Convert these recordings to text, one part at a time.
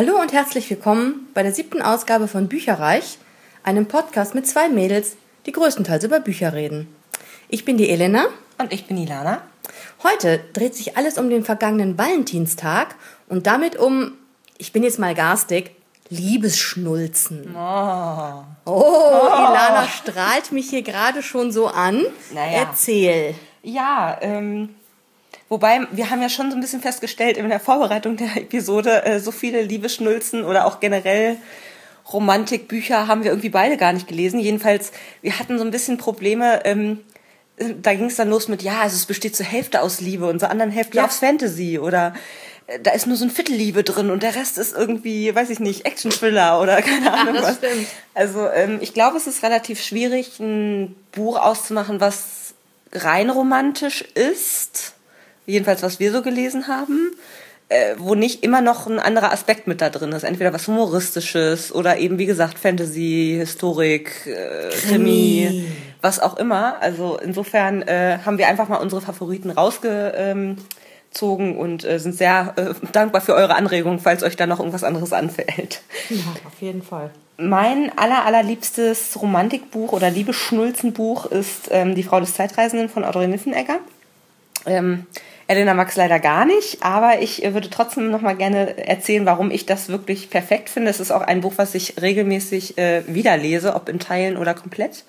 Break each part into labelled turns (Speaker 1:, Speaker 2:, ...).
Speaker 1: Hallo und herzlich willkommen bei der siebten Ausgabe von Bücherreich, einem Podcast mit zwei Mädels, die größtenteils über Bücher reden. Ich bin die Elena.
Speaker 2: Und ich bin die Lana.
Speaker 1: Heute dreht sich alles um den vergangenen Valentinstag und damit um, ich bin jetzt mal garstig, Liebesschnulzen. Oh, oh Ilana strahlt mich hier gerade schon so an. Naja. Erzähl.
Speaker 2: Ja, ähm, wobei wir haben ja schon so ein bisschen festgestellt in der Vorbereitung der Episode, äh, so viele Liebesschnulzen oder auch generell Romantikbücher haben wir irgendwie beide gar nicht gelesen. Jedenfalls, wir hatten so ein bisschen Probleme. Ähm, da ging es dann los mit, ja, also es besteht zur Hälfte aus Liebe und zur anderen Hälfte ja. aus Fantasy oder da ist nur so ein Viertel Liebe drin und der Rest ist irgendwie, weiß ich nicht, Action-Thriller oder keine Ahnung ja, was. Stimmt. Also ähm, ich glaube, es ist relativ schwierig, ein Buch auszumachen, was rein romantisch ist. Jedenfalls, was wir so gelesen haben. Äh, wo nicht immer noch ein anderer Aspekt mit da drin ist. Entweder was Humoristisches oder eben, wie gesagt, Fantasy, Historik, äh, Krimi, was auch immer. Also insofern äh, haben wir einfach mal unsere Favoriten rausge... Ähm, gezogen und äh, sind sehr äh, dankbar für eure Anregungen, falls euch da noch irgendwas anderes anfällt.
Speaker 1: Ja, auf jeden Fall.
Speaker 2: Mein aller, allerliebstes Romantikbuch oder Liebeschnulzenbuch ist ähm, Die Frau des Zeitreisenden von Audrey Niffenegger. Ähm, Elena mag es leider gar nicht, aber ich äh, würde trotzdem noch mal gerne erzählen, warum ich das wirklich perfekt finde. Es ist auch ein Buch, was ich regelmäßig äh, wieder lese, ob in Teilen oder komplett.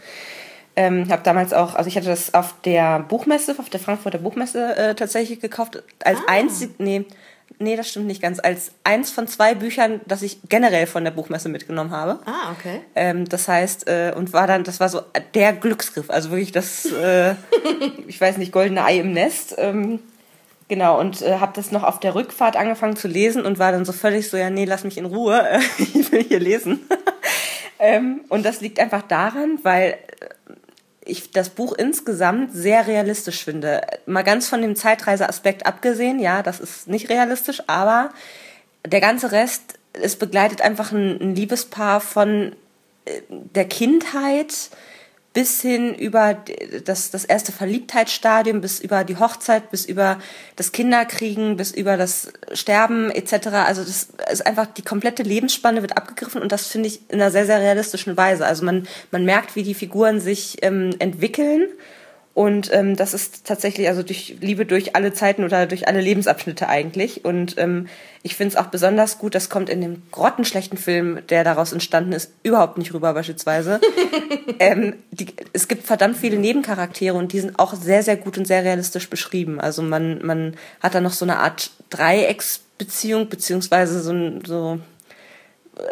Speaker 2: Ähm, habe damals auch, also ich hatte das auf der Buchmesse, auf der Frankfurter Buchmesse äh, tatsächlich gekauft, als ah. einzig, nee, nee, das stimmt nicht ganz, als eins von zwei Büchern, das ich generell von der Buchmesse mitgenommen habe.
Speaker 1: Ah, okay.
Speaker 2: Ähm, das heißt, äh, und war dann, das war so der Glücksgriff, also wirklich das, äh, ich weiß nicht, goldene Ei im Nest. Ähm, Genau, und äh, habe das noch auf der Rückfahrt angefangen zu lesen und war dann so völlig so, ja, nee, lass mich in Ruhe, ich will hier lesen. ähm, und das liegt einfach daran, weil ich das Buch insgesamt sehr realistisch finde. Mal ganz von dem Zeitreiseaspekt abgesehen, ja, das ist nicht realistisch, aber der ganze Rest, es begleitet einfach ein, ein Liebespaar von äh, der Kindheit bis hin über das, das erste Verliebtheitsstadium, bis über die Hochzeit, bis über das Kinderkriegen, bis über das Sterben etc. Also das ist einfach die komplette Lebensspanne wird abgegriffen und das finde ich in einer sehr, sehr realistischen Weise. Also man, man merkt, wie die Figuren sich ähm, entwickeln und ähm, das ist tatsächlich also durch Liebe durch alle Zeiten oder durch alle Lebensabschnitte eigentlich. Und ähm, ich finde es auch besonders gut, das kommt in dem grottenschlechten Film, der daraus entstanden ist, überhaupt nicht rüber beispielsweise. ähm, die, es gibt verdammt viele Nebencharaktere und die sind auch sehr, sehr gut und sehr realistisch beschrieben. Also man, man hat da noch so eine Art Dreiecksbeziehung, beziehungsweise so, so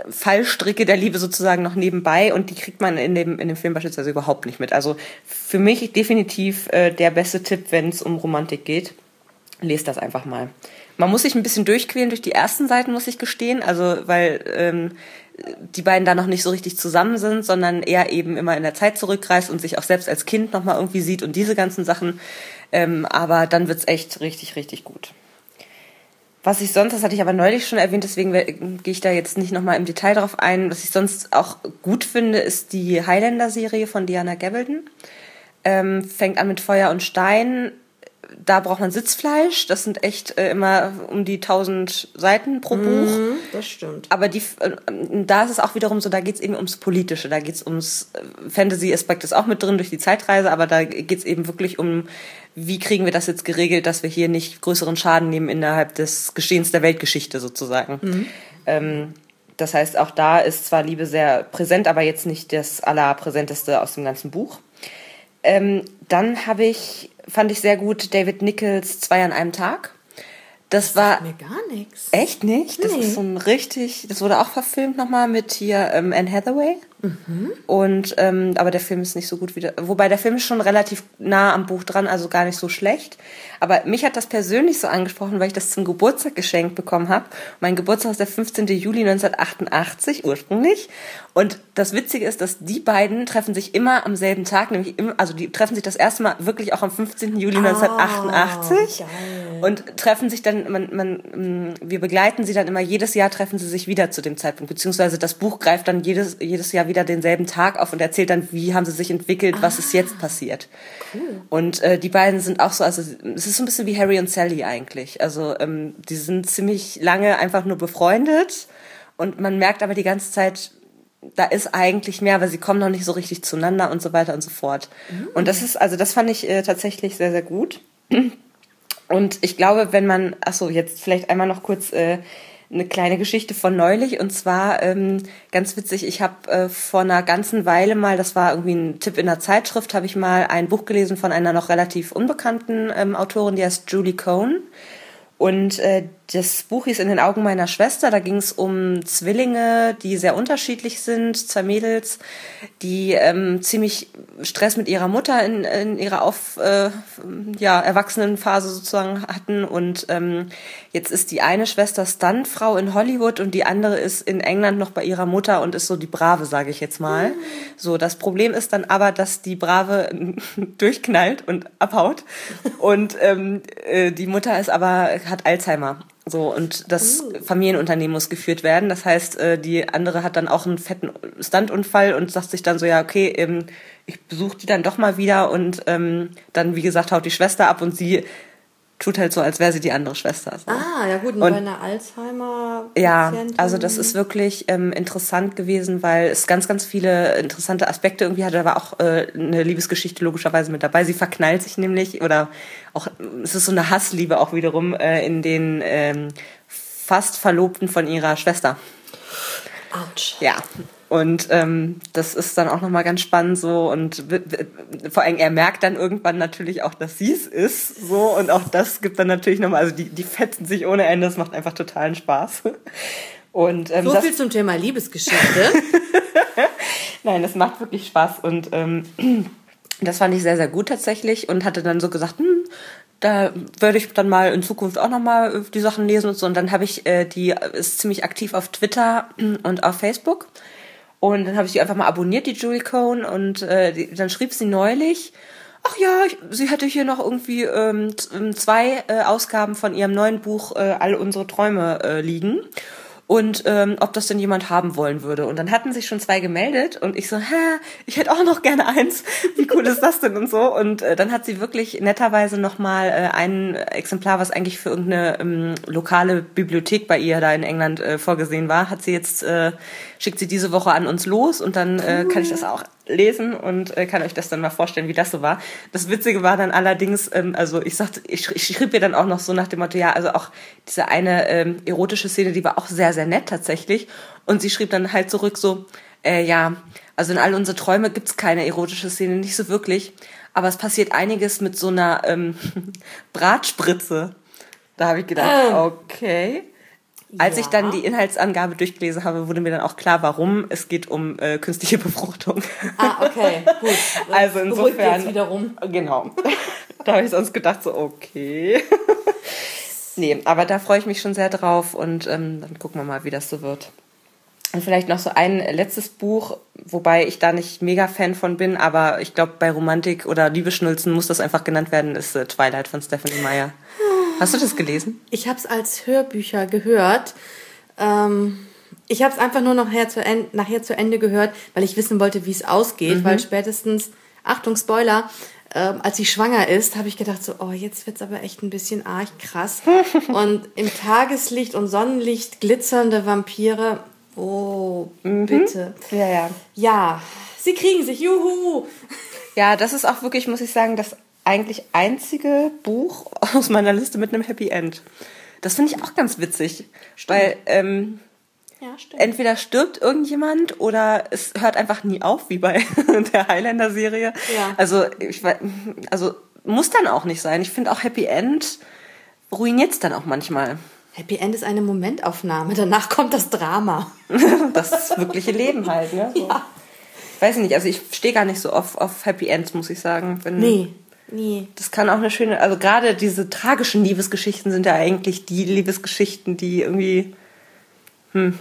Speaker 2: Fallstricke der Liebe sozusagen noch nebenbei und die kriegt man in dem, in dem Film beispielsweise überhaupt nicht mit. Also für mich definitiv äh, der beste Tipp, wenn es um Romantik geht. Lest das einfach mal. Man muss sich ein bisschen durchquälen durch die ersten Seiten, muss ich gestehen. Also, weil ähm, die beiden da noch nicht so richtig zusammen sind, sondern er eben immer in der Zeit zurückreist und sich auch selbst als Kind nochmal irgendwie sieht und diese ganzen Sachen. Ähm, aber dann wird's echt richtig, richtig gut. Was ich sonst, das hatte ich aber neulich schon erwähnt, deswegen gehe ich da jetzt nicht nochmal im Detail drauf ein. Was ich sonst auch gut finde, ist die Highlander-Serie von Diana Gabaldon. Ähm, fängt an mit Feuer und Stein, da braucht man Sitzfleisch. Das sind echt äh, immer um die 1000 Seiten pro mhm, Buch.
Speaker 1: das stimmt.
Speaker 2: Aber die, äh, da ist es auch wiederum so, da geht es eben ums Politische. Da geht es ums äh, Fantasy-Aspekt ist auch mit drin durch die Zeitreise, aber da geht es eben wirklich um, wie kriegen wir das jetzt geregelt, dass wir hier nicht größeren Schaden nehmen innerhalb des Geschehens der Weltgeschichte sozusagen. Mhm. Ähm, das heißt, auch da ist zwar Liebe sehr präsent, aber jetzt nicht das allerpräsenteste aus dem ganzen Buch. Ähm, dann habe ich fand ich sehr gut David Nichols Zwei an einem Tag. Das, das war
Speaker 1: mir gar nichts.
Speaker 2: Echt nicht? Das nee. ist so ein richtig. Das wurde auch verfilmt nochmal mit hier ähm, Anne Hathaway. Mhm. Und ähm, aber der Film ist nicht so gut wie der, wobei der Film ist schon relativ nah am Buch dran, also gar nicht so schlecht. Aber mich hat das persönlich so angesprochen, weil ich das zum Geburtstag geschenkt bekommen habe. Mein Geburtstag ist der 15. Juli 1988 ursprünglich. Und das Witzige ist, dass die beiden treffen sich immer am selben Tag, nämlich im, also die treffen sich das erste Mal wirklich auch am 15. Juli oh, 1988 geil. Und treffen sich dann, man, man, mm, wir begleiten sie dann immer jedes Jahr treffen sie sich wieder zu dem Zeitpunkt, beziehungsweise das Buch greift dann jedes jedes Jahr wieder denselben Tag auf und erzählt dann, wie haben sie sich entwickelt, ah, was ist jetzt ah, passiert. Cool. Und äh, die beiden sind auch so, also es ist so ein bisschen wie Harry und Sally eigentlich. Also ähm, die sind ziemlich lange einfach nur befreundet und man merkt aber die ganze Zeit, da ist eigentlich mehr, aber sie kommen noch nicht so richtig zueinander und so weiter und so fort. Mhm. Und das ist, also das fand ich äh, tatsächlich sehr, sehr gut. Und ich glaube, wenn man, ach so, jetzt vielleicht einmal noch kurz äh, eine kleine Geschichte von neulich und zwar ähm, ganz witzig, ich habe äh, vor einer ganzen Weile mal, das war irgendwie ein Tipp in der Zeitschrift, habe ich mal ein Buch gelesen von einer noch relativ unbekannten ähm, Autorin, die heißt Julie Cohn. Und äh, das Buch hieß In den Augen meiner Schwester. Da ging es um Zwillinge, die sehr unterschiedlich sind, zwei Mädels, die ähm, ziemlich Stress mit ihrer Mutter in, in ihrer auf äh, ja Erwachsenenphase sozusagen hatten. Und ähm, jetzt ist die eine Schwester Stuntfrau in Hollywood und die andere ist in England noch bei ihrer Mutter und ist so die Brave, sage ich jetzt mal. Mhm. So das Problem ist dann aber, dass die Brave durchknallt und abhaut und ähm, äh, die Mutter ist aber hat Alzheimer so, und das uh. Familienunternehmen muss geführt werden. Das heißt, äh, die andere hat dann auch einen fetten Stuntunfall und sagt sich dann so, ja, okay, ähm, ich besuche die dann doch mal wieder und ähm, dann, wie gesagt, haut die Schwester ab und sie tut halt so, als wäre sie die andere Schwester. So.
Speaker 1: Ah, ja gut, und, und bei einer Alzheimer.
Speaker 2: Ja, also das ist wirklich ähm, interessant gewesen, weil es ganz, ganz viele interessante Aspekte irgendwie hat. Da war auch äh, eine Liebesgeschichte logischerweise mit dabei. Sie verknallt sich nämlich oder auch es ist so eine Hassliebe auch wiederum äh, in den ähm, fast Verlobten von ihrer Schwester.
Speaker 1: Autsch.
Speaker 2: Ja, und ähm, das ist dann auch nochmal ganz spannend so und vor allem er merkt dann irgendwann natürlich auch, dass sie es ist so und auch das gibt dann natürlich nochmal, also die, die fetzen sich ohne Ende, das macht einfach totalen Spaß. Und,
Speaker 1: ähm, so viel zum Thema Liebesgeschichte.
Speaker 2: Nein, das macht wirklich Spaß und ähm, das fand ich sehr, sehr gut tatsächlich und hatte dann so gesagt, hm, da werde ich dann mal in Zukunft auch nochmal die Sachen lesen und so. Und dann habe ich, äh, die ist ziemlich aktiv auf Twitter und auf Facebook. Und dann habe ich die einfach mal abonniert, die Julie Cohn, und äh, die, dann schrieb sie neulich, ach ja, ich, sie hätte hier noch irgendwie ähm, ähm, zwei äh, Ausgaben von ihrem neuen Buch äh, All unsere Träume äh, liegen und ähm, ob das denn jemand haben wollen würde. Und dann hatten sich schon zwei gemeldet und ich so, hä, ich hätte auch noch gerne eins. Wie cool ist das denn und so. Und äh, dann hat sie wirklich netterweise nochmal äh, ein Exemplar, was eigentlich für irgendeine ähm, lokale Bibliothek bei ihr da in England äh, vorgesehen war, hat sie jetzt, äh, schickt sie diese Woche an uns los und dann äh, kann ich das auch lesen und äh, kann euch das dann mal vorstellen, wie das so war. Das Witzige war dann allerdings, ähm, also ich sagte, ich, ich schrieb ihr dann auch noch so nach dem Motto, ja, also auch diese eine ähm, erotische Szene, die war auch sehr, sehr nett tatsächlich. Und sie schrieb dann halt zurück so, äh, ja, also in all unsere Träume gibt's keine erotische Szene, nicht so wirklich. Aber es passiert einiges mit so einer ähm, Bratspritze. Da habe ich gedacht, ah. okay. Als ja. ich dann die Inhaltsangabe durchgelesen habe, wurde mir dann auch klar, warum. Es geht um äh, künstliche Befruchtung.
Speaker 1: Ah, okay, gut.
Speaker 2: Das also insofern. Jetzt wiederum. Genau. da habe ich sonst gedacht, so, okay. nee, aber da freue ich mich schon sehr drauf und ähm, dann gucken wir mal, wie das so wird. Und vielleicht noch so ein letztes Buch, wobei ich da nicht mega Fan von bin, aber ich glaube, bei Romantik oder Liebeschnulzen muss das einfach genannt werden, ist äh, Twilight von Stephanie Meyer. Hast du das gelesen?
Speaker 1: Ich habe es als Hörbücher gehört. Ähm, ich habe es einfach nur nachher zu, nachher zu Ende gehört, weil ich wissen wollte, wie es ausgeht, mhm. weil spätestens, Achtung, Spoiler, ähm, als sie schwanger ist, habe ich gedacht so, oh, jetzt wird's aber echt ein bisschen arg krass. und im Tageslicht und Sonnenlicht glitzernde Vampire, oh, mhm. bitte.
Speaker 2: Ja, ja.
Speaker 1: Ja, sie kriegen sich, juhu.
Speaker 2: Ja, das ist auch wirklich, muss ich sagen, das eigentlich einzige Buch aus meiner Liste mit einem Happy End. Das finde ich auch ganz witzig, stimmt. weil ähm, ja, entweder stirbt irgendjemand oder es hört einfach nie auf, wie bei der Highlander-Serie. Ja. Also ich also muss dann auch nicht sein. Ich finde auch Happy End ruiniert es dann auch manchmal.
Speaker 1: Happy End ist eine Momentaufnahme, danach kommt das Drama.
Speaker 2: das wirkliche Leben halt, ne? So. Ja. Ich weiß nicht, also ich stehe gar nicht so auf, auf Happy Ends, muss ich sagen.
Speaker 1: Wenn, nee, Nee.
Speaker 2: Das kann auch eine schöne, also gerade diese tragischen Liebesgeschichten sind ja eigentlich die Liebesgeschichten, die irgendwie, hm,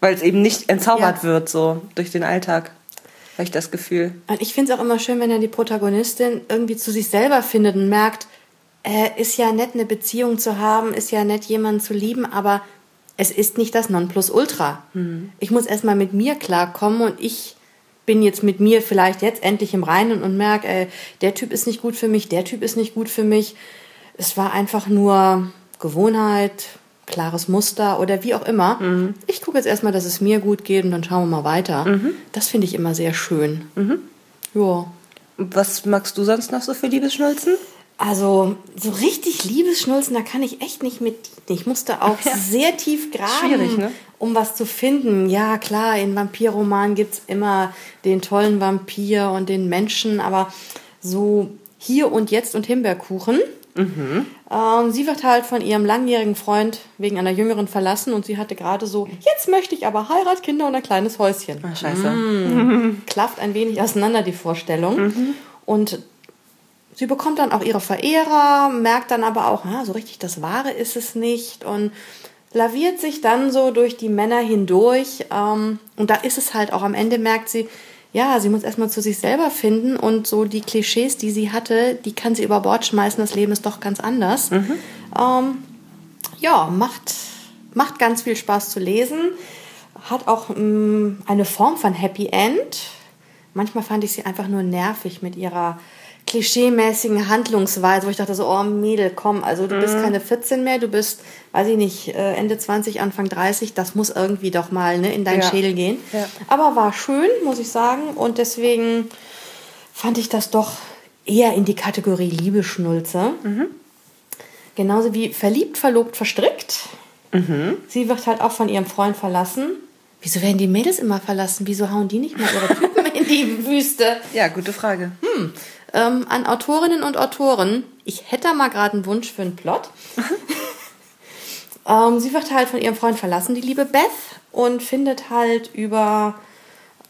Speaker 2: weil es eben nicht entzaubert ja. wird, so durch den Alltag. Habe ich das Gefühl.
Speaker 1: Und ich finde es auch immer schön, wenn dann die Protagonistin irgendwie zu sich selber findet und merkt, äh, ist ja nett, eine Beziehung zu haben, ist ja nett, jemanden zu lieben, aber es ist nicht das Nonplusultra. Mhm. Ich muss erstmal mit mir klarkommen und ich bin jetzt mit mir vielleicht jetzt endlich im Reinen und merke, ey, der Typ ist nicht gut für mich, der Typ ist nicht gut für mich. Es war einfach nur Gewohnheit, klares Muster oder wie auch immer. Mhm. Ich gucke jetzt erstmal, dass es mir gut geht und dann schauen wir mal weiter. Mhm. Das finde ich immer sehr schön. Mhm.
Speaker 2: Ja. Was magst du sonst noch so für Liebesschnulzen?
Speaker 1: Also so richtig Liebesschnulzen, da kann ich echt nicht mit. Ich musste auch ja. sehr tief graben, Schwierig, ne? Um was zu finden. Ja, klar, in Vampirromanen gibt es immer den tollen Vampir und den Menschen, aber so hier und jetzt und Himbeerkuchen. Mhm. Ähm, sie wird halt von ihrem langjährigen Freund wegen einer jüngeren verlassen und sie hatte gerade so, jetzt möchte ich aber Heirat, Kinder und ein kleines Häuschen. Ach, scheiße. Mm. Klafft ein wenig auseinander die Vorstellung. Mhm. Und sie bekommt dann auch ihre Verehrer, merkt dann aber auch, ja, so richtig das Wahre ist es nicht und laviert sich dann so durch die Männer hindurch. Ähm, und da ist es halt auch am Ende, merkt sie, ja, sie muss erstmal zu sich selber finden und so die Klischees, die sie hatte, die kann sie über Bord schmeißen. Das Leben ist doch ganz anders. Mhm. Ähm, ja, macht, macht ganz viel Spaß zu lesen. Hat auch mh, mm, eine Form von Happy End. Manchmal fand ich sie einfach nur nervig mit ihrer klischeemäßigen Handlungsweise, wo ich dachte so, oh Mädel, komm, also du mhm. bist keine 14 mehr, du bist, weiß ich nicht, äh, Ende 20, Anfang 30, das muss irgendwie doch mal ne, in deinen ja. Schädel gehen. Ja. Aber war schön, muss ich sagen, und deswegen fand ich das doch eher in die Kategorie Liebeschnulze. Mhm. Genauso wie verliebt, verlobt, verstrickt. Mhm. Sie wird halt auch von ihrem Freund verlassen. Wieso werden die Mädels immer verlassen? Wieso hauen die nicht mal ihre Typen in die Wüste?
Speaker 2: Ja, gute Frage.
Speaker 1: Hm ähm, an Autorinnen und Autoren. Ich hätte mal gerade einen Wunsch für einen Plot. ähm, sie wird halt von ihrem Freund verlassen, die liebe Beth, und findet halt über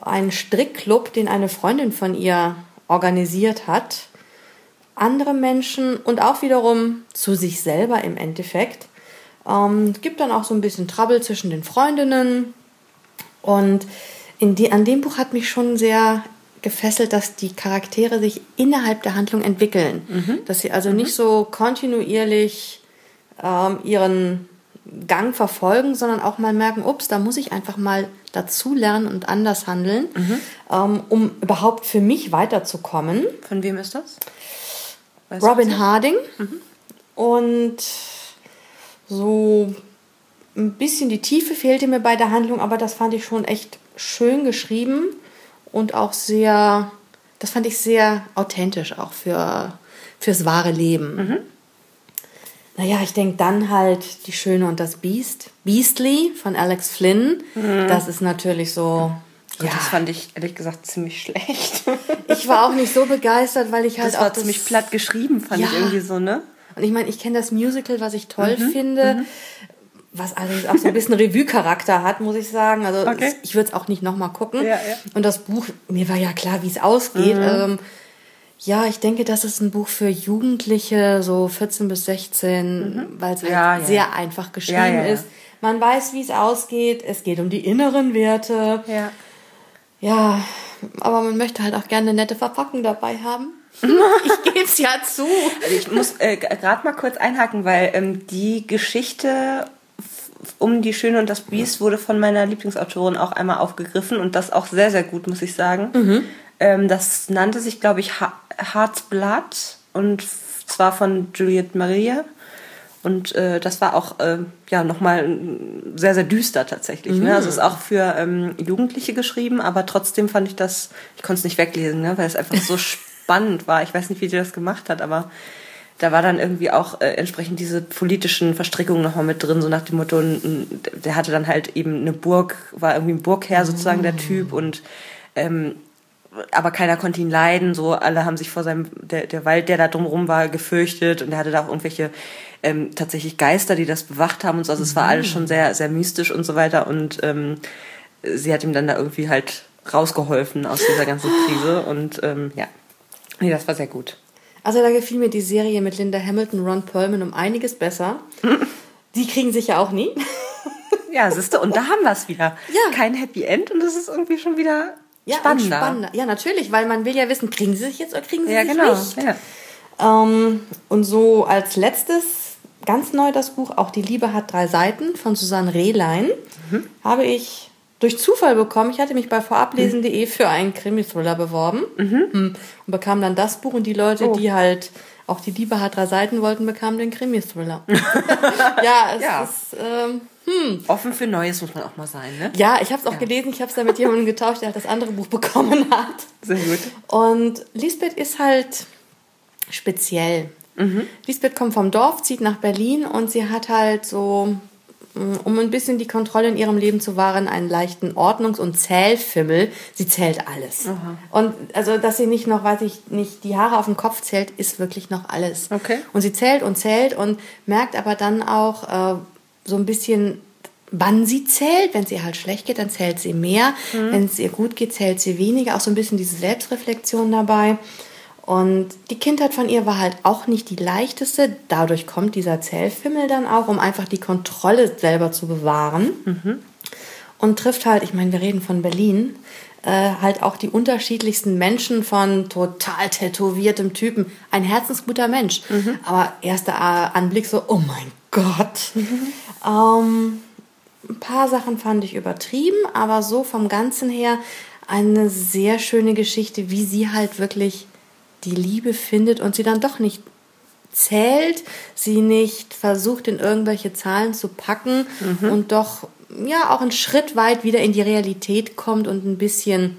Speaker 1: einen Strickclub, den eine Freundin von ihr organisiert hat, andere Menschen und auch wiederum zu sich selber im Endeffekt. Ähm, gibt dann auch so ein bisschen Trouble zwischen den Freundinnen. Und die, an dem Buch hat mich schon sehr gefesselt, dass die Charaktere sich innerhalb der Handlung entwickeln. Mhm. Dass sie also mhm. nicht so kontinuierlich ähm, ihren Gang verfolgen, sondern auch mal merken, ups, da muss ich einfach mal dazu lernen und anders handeln, mhm. ähm, um überhaupt für mich weiterzukommen.
Speaker 2: Von wem ist das?
Speaker 1: Weißt Robin Harding. Mhm. Und so ein bisschen die Tiefe fehlte mir bei der Handlung, aber das fand ich schon echt schön geschrieben und auch sehr, das fand ich sehr authentisch auch für, fürs wahre Leben. Mhm. Naja, ich denke dann halt Die Schöne und das Biest. Beastly von Alex Flynn. Mhm. Das ist natürlich so.
Speaker 2: Ja. Das fand ich ehrlich gesagt ziemlich schlecht.
Speaker 1: ich war auch nicht so begeistert, weil ich halt
Speaker 2: das war auch ziemlich platt geschrieben, fand ja. ich irgendwie so, ne?
Speaker 1: Und ich meine, ich kenne das Musical, was ich toll mhm. finde. Mhm was allerdings auch so ein bisschen Revue-Charakter hat, muss ich sagen. Also okay. ich würde es auch nicht nochmal gucken. Ja, ja. Und das Buch, mir war ja klar, wie es ausgeht. Mhm. Ähm, ja, ich denke, das ist ein Buch für Jugendliche, so 14 bis 16, mhm. weil es halt ja, sehr einfach geschrieben ist. Man weiß, wie es ausgeht. Es geht um die inneren Werte. Ja. Ja, aber man möchte halt auch gerne eine nette Verpackung dabei haben. ich gebe es ja zu.
Speaker 2: Also ich muss äh, gerade mal kurz einhaken, weil ähm, die Geschichte um die Schöne und das Biest wurde von meiner Lieblingsautorin auch einmal aufgegriffen und das auch sehr, sehr gut, muss ich sagen. Mhm. Ähm, das nannte sich, glaube ich, Heart's und zwar von Juliette Maria. Und äh, das war auch äh, ja nochmal sehr, sehr düster tatsächlich. Mhm. Ne? Also es ist auch für ähm, Jugendliche geschrieben, aber trotzdem fand ich das, ich konnte es nicht weglesen, ne? weil es einfach so spannend war. Ich weiß nicht, wie die das gemacht hat, aber da war dann irgendwie auch äh, entsprechend diese politischen Verstrickungen nochmal mit drin, so nach dem Motto, der hatte dann halt eben eine Burg, war irgendwie ein Burgherr sozusagen der Typ und ähm, aber keiner konnte ihn leiden, so alle haben sich vor seinem, der, der Wald, der da drumherum war, gefürchtet und er hatte da auch irgendwelche ähm, tatsächlich Geister, die das bewacht haben und so, also es war alles schon sehr, sehr mystisch und so weiter und ähm, sie hat ihm dann da irgendwie halt rausgeholfen aus dieser ganzen Krise und ähm, ja, nee, das war sehr gut.
Speaker 1: Also da gefiel mir die Serie mit Linda Hamilton, Ron Perlman um einiges besser. die kriegen sich ja auch nie.
Speaker 2: ja, siehst du, und da haben wir es wieder. Ja. Kein Happy End und das ist irgendwie schon wieder
Speaker 1: ja, spannender. spannender. Ja, natürlich, weil man will ja wissen, kriegen sie sich jetzt oder kriegen sie ja, sich genau. nicht. Ja. Ähm, und so als letztes ganz neu das Buch Auch die Liebe hat drei Seiten von Susanne Rehlein. Mhm. Habe ich durch Zufall bekommen. Ich hatte mich bei vorablesen.de für einen Krimi-Thriller beworben mhm. und bekam dann das Buch und die Leute, oh. die halt auch die Liebe hat drei Seiten wollten, bekamen den Krimi-Thriller. ja, es ja. ist ähm,
Speaker 2: hm. offen für Neues muss man auch mal sein, ne?
Speaker 1: Ja, ich habe es auch ja. gelesen. Ich habe es da mit jemandem getauscht, der halt das andere Buch bekommen hat. Sehr gut. Und Lisbeth ist halt speziell. Mhm. Lisbeth kommt vom Dorf, zieht nach Berlin und sie hat halt so um ein bisschen die Kontrolle in ihrem Leben zu wahren, einen leichten Ordnungs- und Zählfimmel. Sie zählt alles. Aha. Und also, dass sie nicht noch, weiß ich nicht, die Haare auf dem Kopf zählt, ist wirklich noch alles. Okay. Und sie zählt und zählt und merkt aber dann auch äh, so ein bisschen, wann sie zählt. Wenn es ihr halt schlecht geht, dann zählt sie mehr. Mhm. Wenn es ihr gut geht, zählt sie weniger. Auch so ein bisschen diese Selbstreflexion dabei. Und die Kindheit von ihr war halt auch nicht die leichteste. Dadurch kommt dieser Zellfimmel dann auch, um einfach die Kontrolle selber zu bewahren. Mhm. Und trifft halt, ich meine, wir reden von Berlin, äh, halt auch die unterschiedlichsten Menschen von total tätowiertem Typen. Ein herzensguter Mensch. Mhm. Aber erster Anblick so, oh mein Gott. Mhm. Ähm, ein paar Sachen fand ich übertrieben, aber so vom Ganzen her eine sehr schöne Geschichte, wie sie halt wirklich die Liebe findet und sie dann doch nicht zählt, sie nicht versucht in irgendwelche Zahlen zu packen mhm. und doch ja auch einen Schritt weit wieder in die Realität kommt und ein bisschen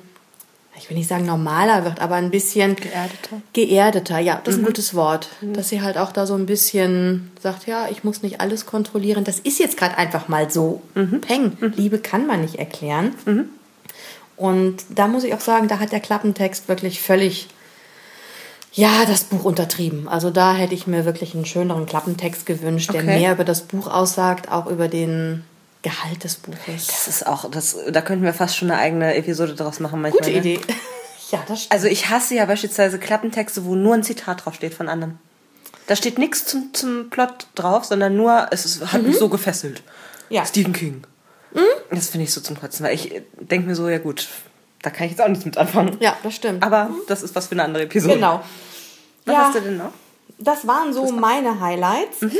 Speaker 1: ich will nicht sagen normaler wird, aber ein bisschen geerdeter. Geerdeter, ja, das ist mhm. ein gutes Wort. Mhm. Dass sie halt auch da so ein bisschen sagt, ja, ich muss nicht alles kontrollieren. Das ist jetzt gerade einfach mal so. Mhm. Peng. Mhm. Liebe kann man nicht erklären. Mhm. Und da muss ich auch sagen, da hat der Klappentext wirklich völlig ja, das Buch untertrieben. Also da hätte ich mir wirklich einen schöneren Klappentext gewünscht, der okay. mehr über das Buch aussagt, auch über den Gehalt des Buches.
Speaker 2: Das ist auch, das, da könnten wir fast schon eine eigene Episode draus machen manchmal. Gute ne? Idee. Ja, das stimmt. Also ich hasse ja beispielsweise Klappentexte, wo nur ein Zitat draufsteht von anderen. Da steht nichts zum, zum Plot drauf, sondern nur, es ist, hat mhm. mich so gefesselt. Ja. Stephen King. Mhm. Das finde ich so zum Kotzen, weil ich denke mir so, ja gut, da kann ich jetzt auch nichts mit anfangen.
Speaker 1: Ja, das stimmt.
Speaker 2: Aber das ist was für eine andere Episode. Genau.
Speaker 1: Was ja, hast du denn noch? Das waren so meine Highlights. Mhm.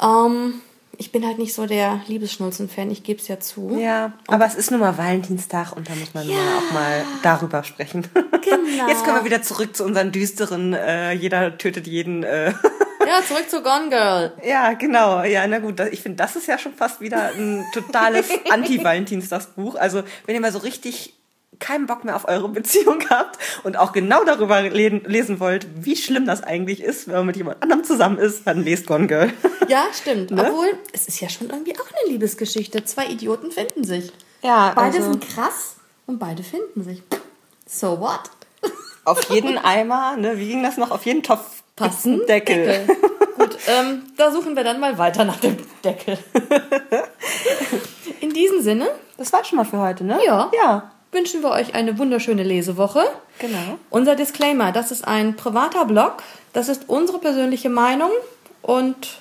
Speaker 1: Ähm, ich bin halt nicht so der Liebesschnulzen-Fan, ich gebe es ja zu.
Speaker 2: Ja, aber es ist nun mal Valentinstag und da muss man ja. auch mal darüber sprechen. Genau. Jetzt kommen wir wieder zurück zu unseren düsteren, äh, jeder tötet jeden. Äh.
Speaker 1: Ja, zurück zu Gone Girl.
Speaker 2: Ja, genau. Ja, na gut. Ich finde, das ist ja schon fast wieder ein totales Anti-Valentinstagsbuch. Also, wenn ihr mal so richtig keinen Bock mehr auf eure Beziehung habt und auch genau darüber lesen wollt, wie schlimm das eigentlich ist, wenn man mit jemand anderem zusammen ist, dann lest Gone Girl.
Speaker 1: Ja, stimmt. ne? Obwohl, es ist ja schon irgendwie auch eine Liebesgeschichte. Zwei Idioten finden sich. Ja, beide also sind krass und beide finden sich. So what?
Speaker 2: Auf jeden Eimer, ne? Wie ging das noch? Auf jeden Topf passen Deckel.
Speaker 1: Deckel. Gut, ähm, da suchen wir dann mal weiter nach dem Deckel. In diesem Sinne.
Speaker 2: Das war schon mal für heute, ne?
Speaker 1: Ja. Ja wünschen wir euch eine wunderschöne Lesewoche. Genau. Unser Disclaimer, das ist ein privater Blog, das ist unsere persönliche Meinung und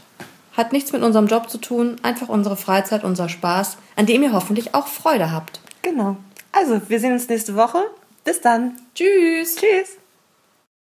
Speaker 1: hat nichts mit unserem Job zu tun, einfach unsere Freizeit, unser Spaß, an dem ihr hoffentlich auch Freude habt.
Speaker 2: Genau. Also, wir sehen uns nächste Woche. Bis dann.
Speaker 1: Tschüss.
Speaker 2: Tschüss.